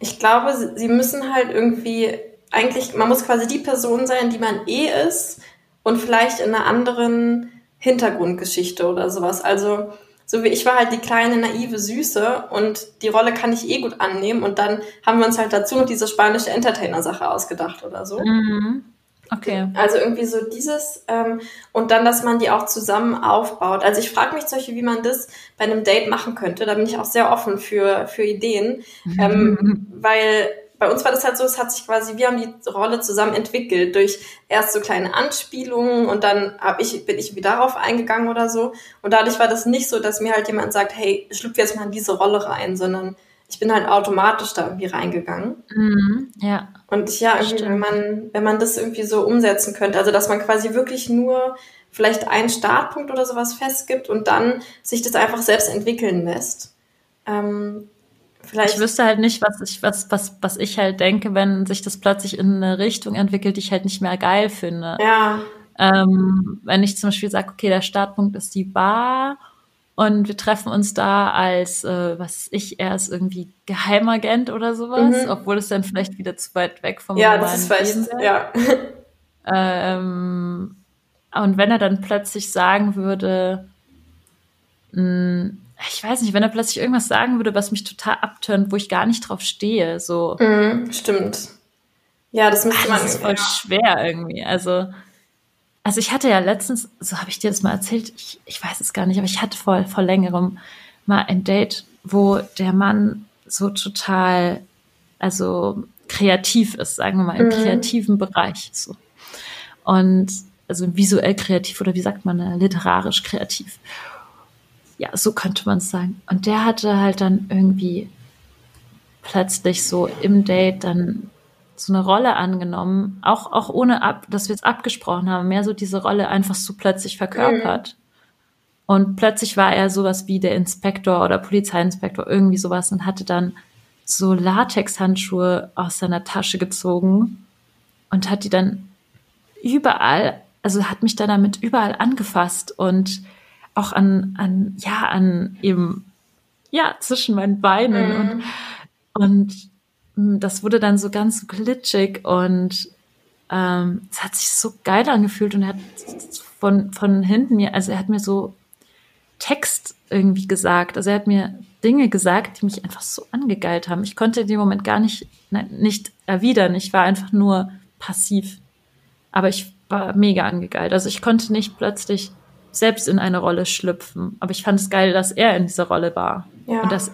Ich glaube, sie müssen halt irgendwie, eigentlich, man muss quasi die Person sein, die man eh ist und vielleicht in einer anderen Hintergrundgeschichte oder sowas. Also, so wie ich war halt die kleine, naive Süße und die Rolle kann ich eh gut annehmen und dann haben wir uns halt dazu noch diese spanische Entertainer-Sache ausgedacht oder so. Mhm. Okay. Also irgendwie so dieses ähm, und dann, dass man die auch zusammen aufbaut. Also ich frage mich zum Beispiel, wie man das bei einem Date machen könnte. Da bin ich auch sehr offen für, für Ideen. Ähm, weil bei uns war das halt so, es hat sich quasi, wir haben die Rolle zusammen entwickelt durch erst so kleine Anspielungen und dann hab ich, bin ich wieder darauf eingegangen oder so. Und dadurch war das nicht so, dass mir halt jemand sagt, hey, schlüpf jetzt mal in diese Rolle rein, sondern ich bin halt automatisch da irgendwie reingegangen. Mhm, ja. Und ja, irgendwie, wenn man, wenn man das irgendwie so umsetzen könnte, also dass man quasi wirklich nur vielleicht einen Startpunkt oder sowas festgibt und dann sich das einfach selbst entwickeln lässt. Ähm, vielleicht. Ich wüsste halt nicht, was ich, was, was, was ich halt denke, wenn sich das plötzlich in eine Richtung entwickelt, die ich halt nicht mehr geil finde. Ja. Ähm, wenn ich zum Beispiel sage, okay, der Startpunkt ist die Bar und wir treffen uns da als, äh, was ich, er ist irgendwie Geheimagent oder sowas, mhm. obwohl es dann vielleicht wieder zu weit weg vom Ja, das ist vielleicht, ja. Ähm, und wenn er dann plötzlich sagen würde, mh, hm, ich weiß nicht, wenn er plötzlich irgendwas sagen würde, was mich total abtönt, wo ich gar nicht drauf stehe, so. Mhm, stimmt. Ja, das müsste man. Das ist voll ja. schwer irgendwie. Also, also ich hatte ja letztens, so habe ich dir das mal erzählt, ich, ich weiß es gar nicht, aber ich hatte vor, vor längerem mal ein Date, wo der Mann so total, also kreativ ist, sagen wir mal, im mhm. kreativen Bereich. So. Und also visuell kreativ oder wie sagt man, äh, literarisch kreativ. Ja, so könnte man es sagen. Und der hatte halt dann irgendwie plötzlich so im Date dann so eine Rolle angenommen, auch, auch ohne, ab, dass wir es abgesprochen haben, mehr so diese Rolle einfach so plötzlich verkörpert. Mhm. Und plötzlich war er sowas wie der Inspektor oder Polizeiinspektor, irgendwie sowas und hatte dann so Latexhandschuhe aus seiner Tasche gezogen und hat die dann überall, also hat mich dann damit überall angefasst und auch an, an, ja, an eben, ja, zwischen meinen Beinen mhm. und, und das wurde dann so ganz glitschig und ähm, es hat sich so geil angefühlt und er hat von, von hinten mir, also er hat mir so Text irgendwie gesagt. Also er hat mir Dinge gesagt, die mich einfach so angegeilt haben. Ich konnte in dem Moment gar nicht, nein, nicht erwidern. Ich war einfach nur passiv. Aber ich war mega angegeilt. Also ich konnte nicht plötzlich selbst in eine Rolle schlüpfen. Aber ich fand es geil, dass er in dieser Rolle war. Ja. Und dass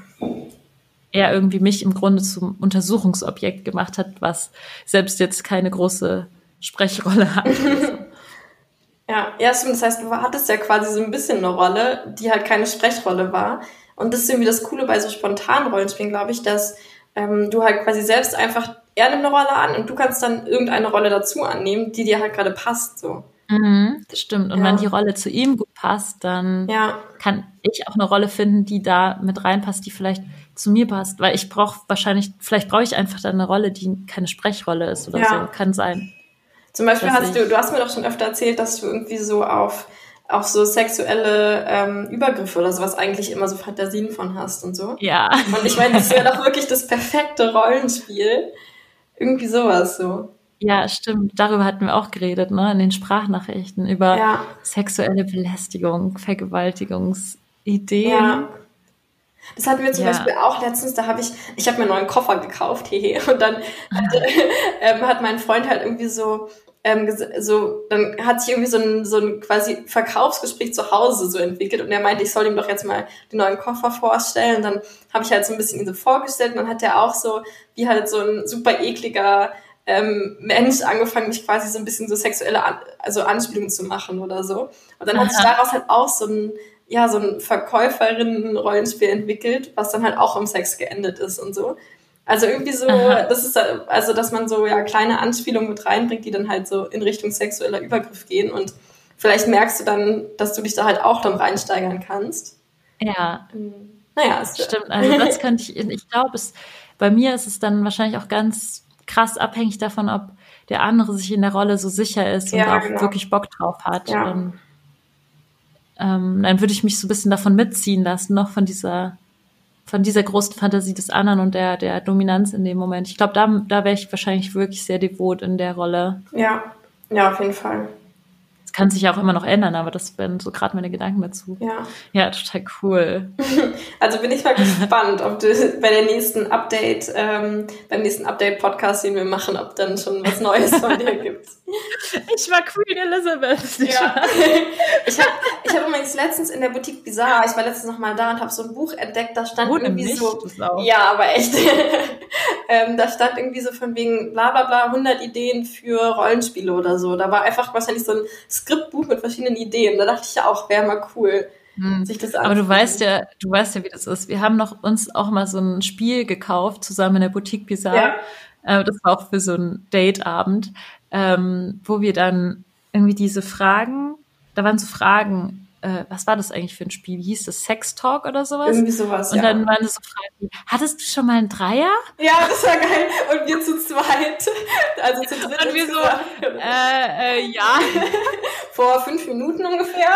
er irgendwie mich im Grunde zum Untersuchungsobjekt gemacht hat, was selbst jetzt keine große Sprechrolle hat. ja, ja, stimmt. Das heißt, du hattest ja quasi so ein bisschen eine Rolle, die halt keine Sprechrolle war. Und das ist irgendwie das Coole bei so spontanen Rollenspielen, glaube ich, dass ähm, du halt quasi selbst einfach, er nimmt eine Rolle an und du kannst dann irgendeine Rolle dazu annehmen, die dir halt gerade passt, so. Mhm, das stimmt. Und ja. wenn die Rolle zu ihm gut passt, dann ja. kann ich auch eine Rolle finden, die da mit reinpasst, die vielleicht zu mir passt. Weil ich brauche wahrscheinlich, vielleicht brauche ich einfach da eine Rolle, die keine Sprechrolle ist oder ja. so. Kann sein. Zum Beispiel hast du, du hast mir doch schon öfter erzählt, dass du irgendwie so auf, auf so sexuelle ähm, Übergriffe oder sowas eigentlich immer so Fantasien von hast und so. Ja. Und ich meine, das wäre doch wirklich das perfekte Rollenspiel. Irgendwie sowas so. Ja, stimmt. Darüber hatten wir auch geredet, ne, in den Sprachnachrichten über ja. sexuelle Belästigung, Vergewaltigungsideen. Ja. Das hatten wir zum Ja. Beispiel auch letztens, da habe ich, ich habe mir einen neuen Koffer gekauft, hehe, und dann hat, ähm, hat mein Freund halt irgendwie so, ähm, so, dann hat sich irgendwie so ein, so ein quasi Verkaufsgespräch zu Hause so entwickelt und er meinte, ich soll ihm doch jetzt mal den neuen Koffer vorstellen. Und dann habe ich halt so ein bisschen ihn so vorgestellt und dann hat er auch so, wie halt so ein super ekliger ähm, Mensch angefangen, mich quasi so ein bisschen so sexuelle An also Anspielungen zu machen oder so. Und dann hat sich Aha. daraus halt auch so ein, ja, so ein Verkäuferinnen-Rollenspiel entwickelt, was dann halt auch im Sex geendet ist und so. Also irgendwie so, Aha. das ist also, dass man so ja kleine Anspielungen mit reinbringt, die dann halt so in Richtung sexueller Übergriff gehen und vielleicht merkst du dann, dass du dich da halt auch dann reinsteigern kannst. Ja, Naja, es stimmt. Also das könnte ich, ich glaube, es, bei mir ist es dann wahrscheinlich auch ganz krass abhängig davon, ob der andere sich in der Rolle so sicher ist und Ja, auch genau. wirklich Bock drauf hat. Ja. Und, ähm, dann würde ich mich so ein bisschen davon mitziehen lassen, noch von dieser, von dieser großen Fantasie des anderen und der, der Dominanz in dem Moment. Ich glaube, da, da wäre ich wahrscheinlich wirklich sehr devot in der Rolle. Ja, ja, auf jeden Fall. Kann sich ja auch immer noch ändern, aber das wären so gerade meine Gedanken dazu. Ja. Ja, total cool. Also bin ich mal gespannt, ob du bei der nächsten Update, ähm, beim nächsten Update-Podcast, den wir machen, ob dann schon was Neues von dir gibt. Ich war Queen Elizabeth. Ja. Ich habe ich hab übrigens letztens in der Boutique Bizarre, ich war letztens noch mal da und habe so ein Buch entdeckt, da stand Oh, irgendwie so, ja, aber echt, ähm, da stand irgendwie so von wegen bla bla bla 100 Ideen für Rollenspiele oder so. Da war einfach wahrscheinlich so ein Skriptbuch mit verschiedenen Ideen. Da dachte ich ja auch, wäre mal cool, Hm. sich das Aber du weißt ja, du weißt ja, wie das ist. Wir haben noch uns auch mal so ein Spiel gekauft, zusammen in der Boutique Bizarre. Äh, das war auch für so einen Dateabend, ähm, wo wir dann irgendwie diese Fragen, da waren so Fragen, äh, was war das eigentlich für ein Spiel? Wie hieß das? Sex Talk oder sowas? Irgendwie sowas, Und ja. dann waren das so Fragen wie, hattest du schon mal einen Dreier? Ja, das war geil. Und wir zu zweit, also zu dritt Und wir so. Äh, äh, ja. vor fünf Minuten ungefähr.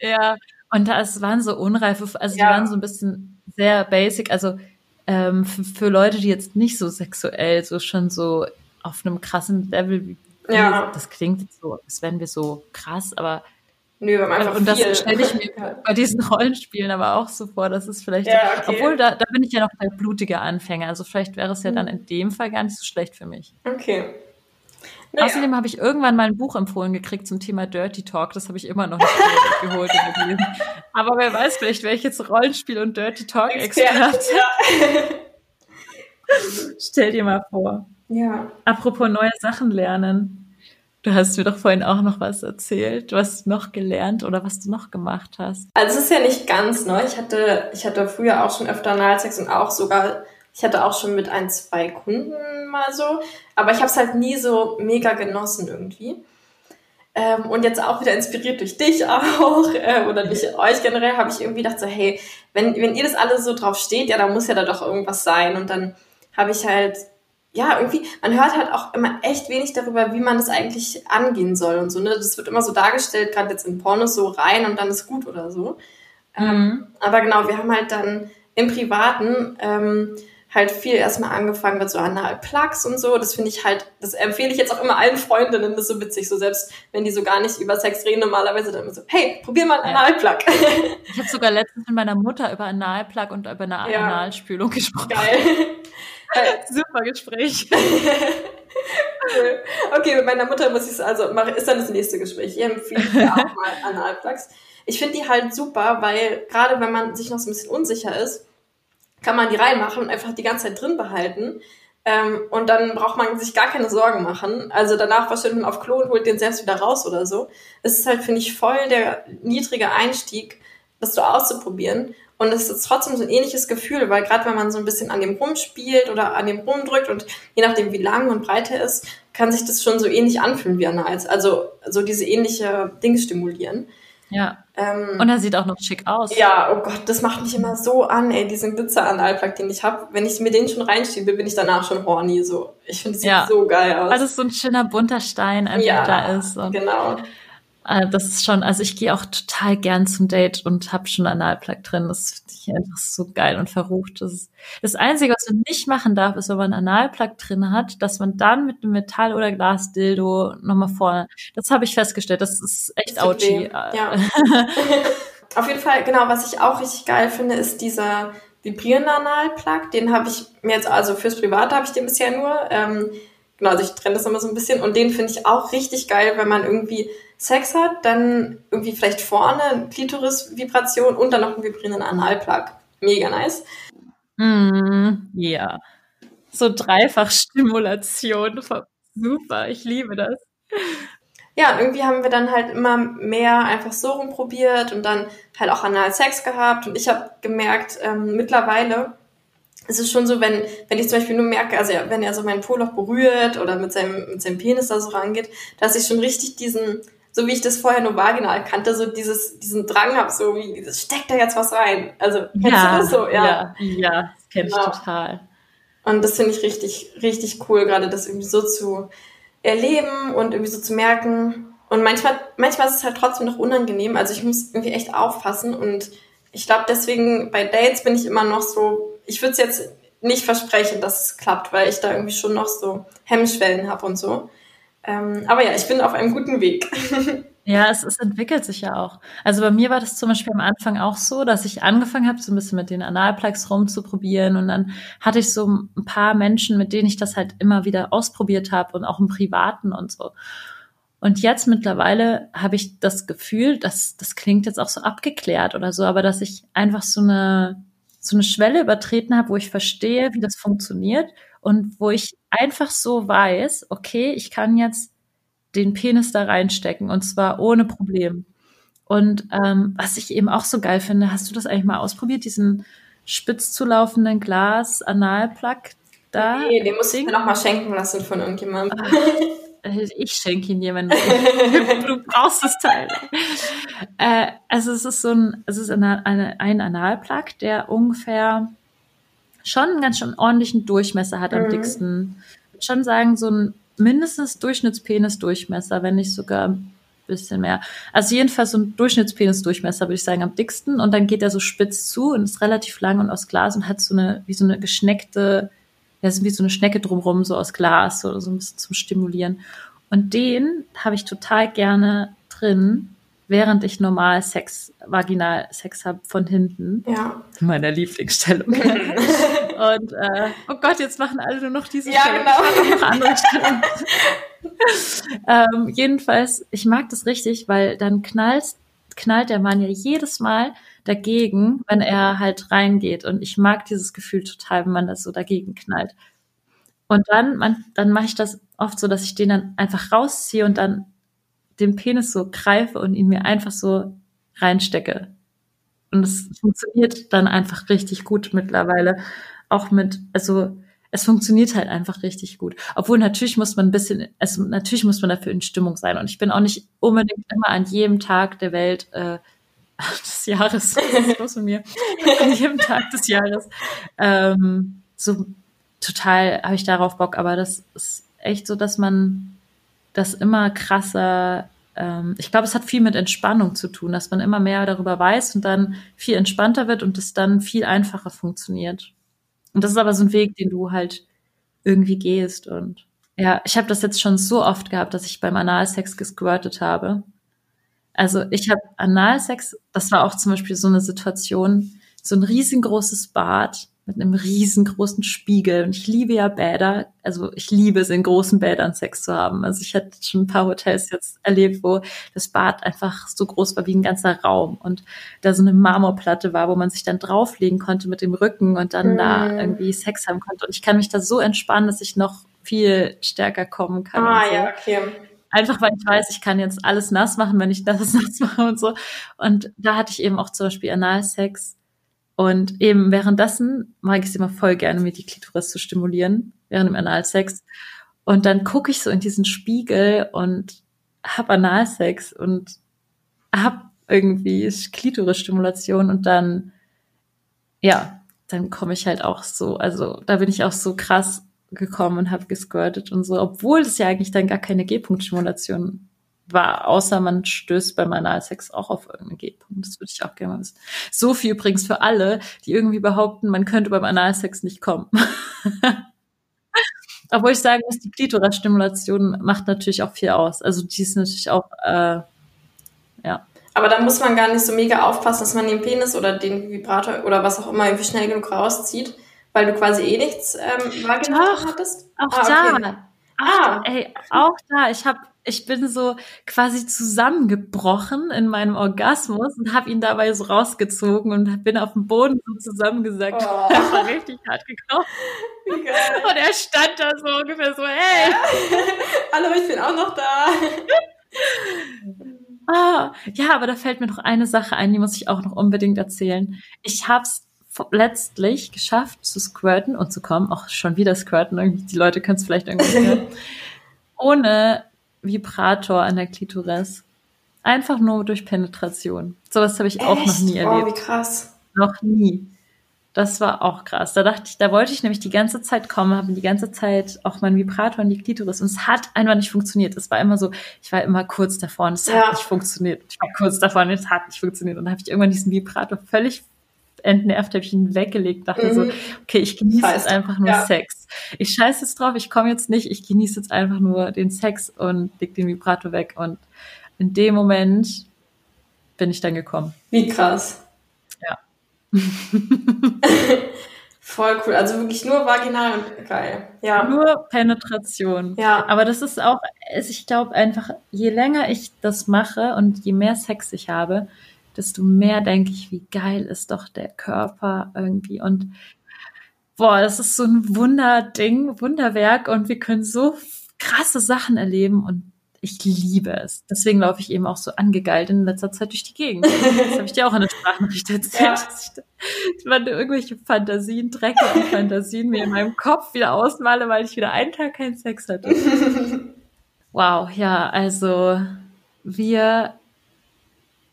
Ja, und das waren so unreife, also Ja. die waren so ein bisschen sehr basic, also ähm, für, für Leute, die jetzt nicht so sexuell, so schon so auf einem krassen Level, wie Ja. das klingt so, als wären wir so krass, aber Nö, wir haben einfach und das stelle ich mir bei diesen Rollenspielen aber auch so vor, dass es vielleicht, Ja, okay. obwohl da, da bin ich ja noch der blutige Anfänger, also vielleicht wäre es ja dann in dem Fall gar nicht so schlecht für mich. Okay. Naja. Außerdem habe ich irgendwann mal ein Buch empfohlen gekriegt zum Thema Dirty Talk. Das habe ich immer noch nicht geholt. Aber wer weiß, vielleicht wäre ich jetzt Rollenspiel- und Dirty Talk-Experte. Stell dir mal vor. ja. Apropos neue Sachen lernen. Du hast mir doch vorhin auch noch was erzählt. Du hast noch gelernt oder was du noch gemacht hast. Also es ist ja nicht ganz neu. Ich hatte, ich hatte früher auch schon öfter Analsex und auch sogar, ich hatte auch schon mit ein, zwei Kunden mal so. Aber ich habe es halt nie so mega genossen irgendwie. Ähm, und jetzt auch wieder inspiriert durch dich auch äh, oder durch euch generell, habe ich irgendwie gedacht so, hey, wenn, wenn ihr das alle so drauf steht, ja, dann muss ja da doch irgendwas sein. Und dann habe ich halt, ja, irgendwie, man hört halt auch immer echt wenig darüber, wie man das eigentlich angehen soll und so, ne? Das wird immer so dargestellt, gerade jetzt in Pornos so rein und dann ist gut oder so. Ähm, aber genau, wir haben halt dann im Privaten ähm, halt viel erstmal angefangen mit so Analplugs und so. Das finde ich halt, das empfehle ich jetzt auch immer allen Freundinnen, das ist so witzig, so selbst wenn die so gar nicht über Sex reden, normalerweise dann immer so, hey, probier mal einen Ja. Analplug. Ich habe sogar letztens mit meiner Mutter über Analplug und über eine Ja. Analspülung gesprochen. Geil. Super Gespräch. okay, mit meiner Mutter muss ich es also machen, ist dann das nächste Gespräch. Ich empfehle dir auch mal Analplugs. Ich finde die halt super, weil gerade wenn man sich noch so ein bisschen unsicher ist, kann man die reinmachen und einfach die ganze Zeit drin behalten. Ähm, und dann braucht man sich gar keine Sorgen machen. Also danach wahrscheinlich man auf Klo und holt den selbst wieder raus oder so. Es ist halt, finde ich, voll der niedrige Einstieg, das so auszuprobieren. Und es ist trotzdem so ein ähnliches Gefühl, weil gerade wenn man so ein bisschen an dem rumspielt oder an dem rumdrückt und je nachdem wie lang und breit er ist, kann sich das schon so ähnlich anfühlen wie Anals. Also so diese ähnliche Dinge stimulieren. Ja. Ähm, Und er sieht auch noch schick aus. ja, oh Gott, das macht mich immer so an, ey, diesen Glitzer-Analplug, den ich habe. Wenn ich mir den schon reinschiebe, bin ich danach schon horny. So. Ich finde, es sieht Ja. so geil aus. Weil das so ein schöner bunter Stein einfach Ja, da ist. Und genau. Äh, das ist schon, also ich gehe auch total gern zum Date und habe schon Analplug drin. Das finde ich einfach so geil und verrucht. Das, ist, das Einzige, was man nicht machen darf, ist, wenn man Analplug drin hat, dass man dann mit einem Metall- oder Glas-Dildo nochmal vorne. Das habe ich festgestellt. Das ist echt ouchy. Ja. Auf jeden Fall, genau, was ich auch richtig geil finde, ist dieser, vibrierender Analplug. Den habe ich mir jetzt, also fürs Private habe ich den bisher nur. Ähm, genau, also ich trenne das immer so ein bisschen. Und den finde ich auch richtig geil, wenn man irgendwie Sex hat, dann irgendwie vielleicht vorne Klitoris-Vibration und dann noch einen vibrierenden Analplug. Mega nice. Mm, ja. So Dreifachstimulation. Super, ich liebe das. Ja, irgendwie haben wir dann halt immer mehr einfach so rumprobiert und dann halt auch Analsex gehabt. Und ich habe gemerkt, ähm, mittlerweile ist es schon so, wenn, wenn ich zum Beispiel nur merke, also wenn er so meinen Poloch berührt oder mit seinem, mit seinem Penis da so rangeht, dass ich schon richtig diesen, so wie ich das vorher nur vaginal kannte, so dieses, diesen Drang habe, so wie dieses, steckt da jetzt was rein. Also, kennst ja, du das so? Ja, ja, ja das kenne ich Ja. total. Und das finde ich richtig, richtig cool, gerade das irgendwie so zu erleben und irgendwie so zu merken. Und manchmal, manchmal ist es halt trotzdem noch unangenehm. Also ich muss irgendwie echt aufpassen. Und ich glaube, deswegen bei Dates bin ich immer noch so, ich würde es jetzt nicht versprechen, dass es klappt, weil ich da irgendwie schon noch so Hemmschwellen habe und so. Ähm, aber ja, ich bin auf einem guten Weg. Ja, es, es entwickelt sich ja auch. Also bei mir war das zum Beispiel am Anfang auch so, dass ich angefangen habe, so ein bisschen mit den Analplugs rumzuprobieren und dann hatte ich so ein paar Menschen, mit denen ich das halt immer wieder ausprobiert habe und auch im Privaten und so. Und jetzt mittlerweile habe ich das Gefühl, dass das klingt jetzt auch so abgeklärt oder so, aber dass ich einfach so eine so eine Schwelle übertreten habe, wo ich verstehe, wie das funktioniert und wo ich einfach so weiß, okay, ich kann jetzt den Penis da reinstecken und zwar ohne Problem. Und ähm, was ich eben auch so geil finde, hast du das eigentlich mal ausprobiert, diesen spitz zulaufenden Glas-Analplug da? Nee, den muss ich mir noch mal schenken lassen von irgendjemandem. Äh, Ich schenke ihn jemandem. du brauchst das Teil. Äh, also es ist so ein, es ist eine, eine, ein Analplug, der ungefähr schon einen ganz schön ordentlichen Durchmesser hat am Mhm. dicksten. Ich würde schon sagen, so ein mindestens Durchschnittspenis-Durchmesser, wenn nicht sogar ein bisschen mehr. Also jedenfalls so ein Durchschnittspenis-Durchmesser, würde ich sagen, am dicksten. Und dann geht er so spitz zu und ist relativ lang und aus Glas und hat so eine, wie so eine geschneckte, ja, ist wie so eine Schnecke drumrum, so aus Glas oder so ein bisschen zum Stimulieren. Und den habe ich total gerne drin, während ich normal Sex, vaginal Sex habe von hinten. Ja. Meiner Lieblingsstellung. Und äh, oh Gott, jetzt machen alle nur noch diese Ja, Stellung. genau. Noch andere Stellungen. ähm, jedenfalls, ich mag das richtig, weil dann knallt, knallt der Mann ja jedes Mal dagegen, wenn er halt reingeht. Und ich mag dieses Gefühl total, wenn man das so dagegen knallt. Und dann, man, dann mache ich das oft so, dass ich den dann einfach rausziehe und dann den Penis so greife und ihn mir einfach so reinstecke. Und es funktioniert dann einfach richtig gut mittlerweile. Auch mit, also es funktioniert halt einfach richtig gut. Obwohl natürlich muss man ein bisschen, also natürlich muss man dafür in Stimmung sein. Und ich bin auch nicht unbedingt immer an jedem Tag der Welt äh, des Jahres, was ist los mit mir? An jedem Tag des Jahres ähm, so total habe ich darauf Bock. Aber das ist echt so, dass man das immer krasser ähm, ich glaube, es hat viel mit Entspannung zu tun, dass man immer mehr darüber weiß und dann viel entspannter wird und es dann viel einfacher funktioniert. Und das ist aber so ein Weg, den du halt irgendwie gehst. Und ja, ich habe das jetzt schon so oft gehabt, dass ich beim Analsex gesquirtet habe. Also ich habe Analsex, das war auch zum Beispiel so eine Situation, so ein riesengroßes Bad mit einem riesengroßen Spiegel. Und ich liebe ja Bäder. Also ich liebe es, in großen Bädern Sex zu haben. Also ich hatte schon ein paar Hotels jetzt erlebt, wo das Bad einfach so groß war wie ein ganzer Raum und da so eine Marmorplatte war, wo man sich dann drauflegen konnte mit dem Rücken und dann Mhm. da irgendwie Sex haben konnte. Und ich kann mich da so entspannen, dass ich noch viel stärker kommen kann. Ah, so. ja, okay. Einfach weil ich weiß, ich kann jetzt alles nass machen, wenn ich das nass mache und so. Und da hatte ich eben auch zum Beispiel Analsex. Und eben währenddessen mag ich es immer voll gerne, mir die Klitoris zu stimulieren, während dem Analsex. Und dann gucke ich so in diesen Spiegel und hab Analsex und hab irgendwie Klitorisstimulation und dann, ja, dann komme ich halt auch so, also da bin ich auch so krass gekommen und habe gesquirtet und so, obwohl es ja eigentlich dann gar keine G-Punkt-Stimulation war, außer man stößt beim Analsex auch auf irgendeinen G-Punkt. Das würde ich auch gerne mal wissen. So viel übrigens für alle, die irgendwie behaupten, man könnte beim Analsex nicht kommen. Obwohl ich sagen muss, die Klitoris-Stimulation macht natürlich auch viel aus. Also die ist natürlich auch, äh, ja. Aber da muss man gar nicht so mega aufpassen, dass man den Penis oder den Vibrator oder was auch immer irgendwie schnell genug rauszieht, weil du quasi eh nichts ähm, wahrgenommen hattest. Auch ah, okay. da. Ah. Ey, auch da. Ich habe ich bin so quasi zusammengebrochen in meinem Orgasmus und habe ihn dabei so rausgezogen und bin auf dem Boden so zusammengesackt. Oh. Das war richtig hart gekauft. Geil. Und er stand da so ungefähr so, hey. Hallo, ich bin auch noch da. ah, ja, aber da fällt mir noch eine Sache ein, die muss ich auch noch unbedingt erzählen. Ich habe es letztlich geschafft zu squirten und zu kommen, auch schon wieder squirten, irgendwie, die Leute können es vielleicht irgendwie hören, ohne Vibrator an der Klitoris. Einfach nur durch Penetration. Sowas habe ich Echt? auch noch nie erlebt. Oh, wie krass. Noch nie. Das war auch krass. Da dachte ich, da wollte ich nämlich die ganze Zeit kommen, habe die ganze Zeit auch meinen Vibrator an die Klitoris und es hat einfach nicht funktioniert. Es war immer so, ich war immer kurz davor und es ja. hat nicht funktioniert. Ich war kurz davor und es hat nicht funktioniert. Und dann habe ich irgendwann diesen Vibrator völlig entnervt, habe ich ihn weggelegt, dachte mhm. so, okay, ich genieße jetzt einfach nur ja. Sex. Ich scheiße jetzt drauf, ich komme jetzt nicht, ich genieße jetzt einfach nur den Sex und leg den Vibrator weg. Und in dem Moment bin ich dann gekommen. Wie krass. Ja. Voll cool. Also wirklich nur vaginal und geil. Ja. Nur Penetration. Ja. Aber das ist auch, ich glaube einfach, je länger ich das mache und je mehr Sex ich habe, desto mehr denke ich, wie geil ist doch der Körper irgendwie. Und boah, das ist so ein Wunderding, Wunderwerk und wir können so krasse Sachen erleben und ich liebe es. Deswegen laufe ich eben auch so angegeilt in letzter Zeit durch die Gegend. Das habe ich dir auch in der Sprachnachricht erzählt. Ja. Dass ich, ich irgendwelche Fantasien, dreckige Fantasien mir in meinem Kopf wieder ausmale, weil ich wieder einen Tag keinen Sex hatte. Wow, ja, also wir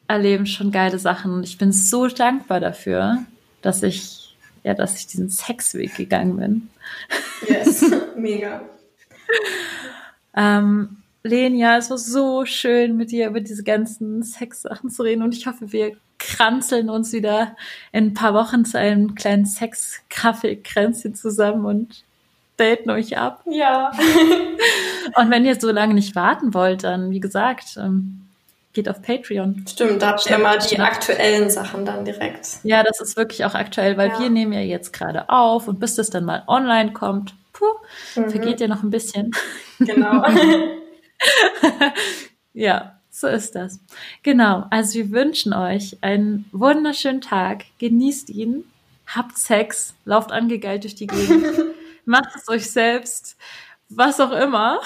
erleben schon geile Sachen. Und ich bin so dankbar dafür, dass ich, ja, dass ich diesen Sexweg gegangen bin. Yes, mega. ähm, Len, ja, es war so schön, mit dir über diese ganzen Sex-Sachen zu reden und ich hoffe, wir kranzeln uns wieder in ein paar Wochen zu einem kleinen Sex-Kaffee-Kränzchen zusammen und daten euch ab. Ja. und wenn ihr so lange nicht warten wollt, dann, wie gesagt, ähm, geht auf Patreon. Stimmt, da habt ihr mal die aktuellen Sachen dann direkt. Ja, das ist wirklich auch aktuell, weil ja. wir nehmen ja jetzt gerade auf und bis das dann mal online kommt, puh, mhm. vergeht ja noch ein bisschen. Genau. ja, so ist das. Genau, also wir wünschen euch einen wunderschönen Tag, genießt ihn, habt Sex, lauft angegeilt durch die Gegend, macht es euch selbst, was auch immer.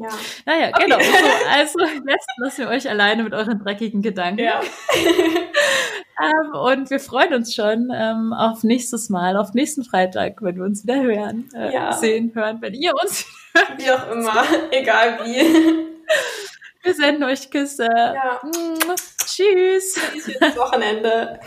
Ja. Naja, okay. genau. So, also jetzt lassen wir euch alleine mit euren dreckigen Gedanken. Ja. ähm, und wir freuen uns schon ähm, auf nächstes Mal, auf nächsten Freitag, wenn wir uns wieder hören, äh, ja. sehen, hören, wenn ihr uns hört. Wie auch immer, egal wie. Wir senden euch Küsse. Ja. Tschüss. Tschüss, Wochenende.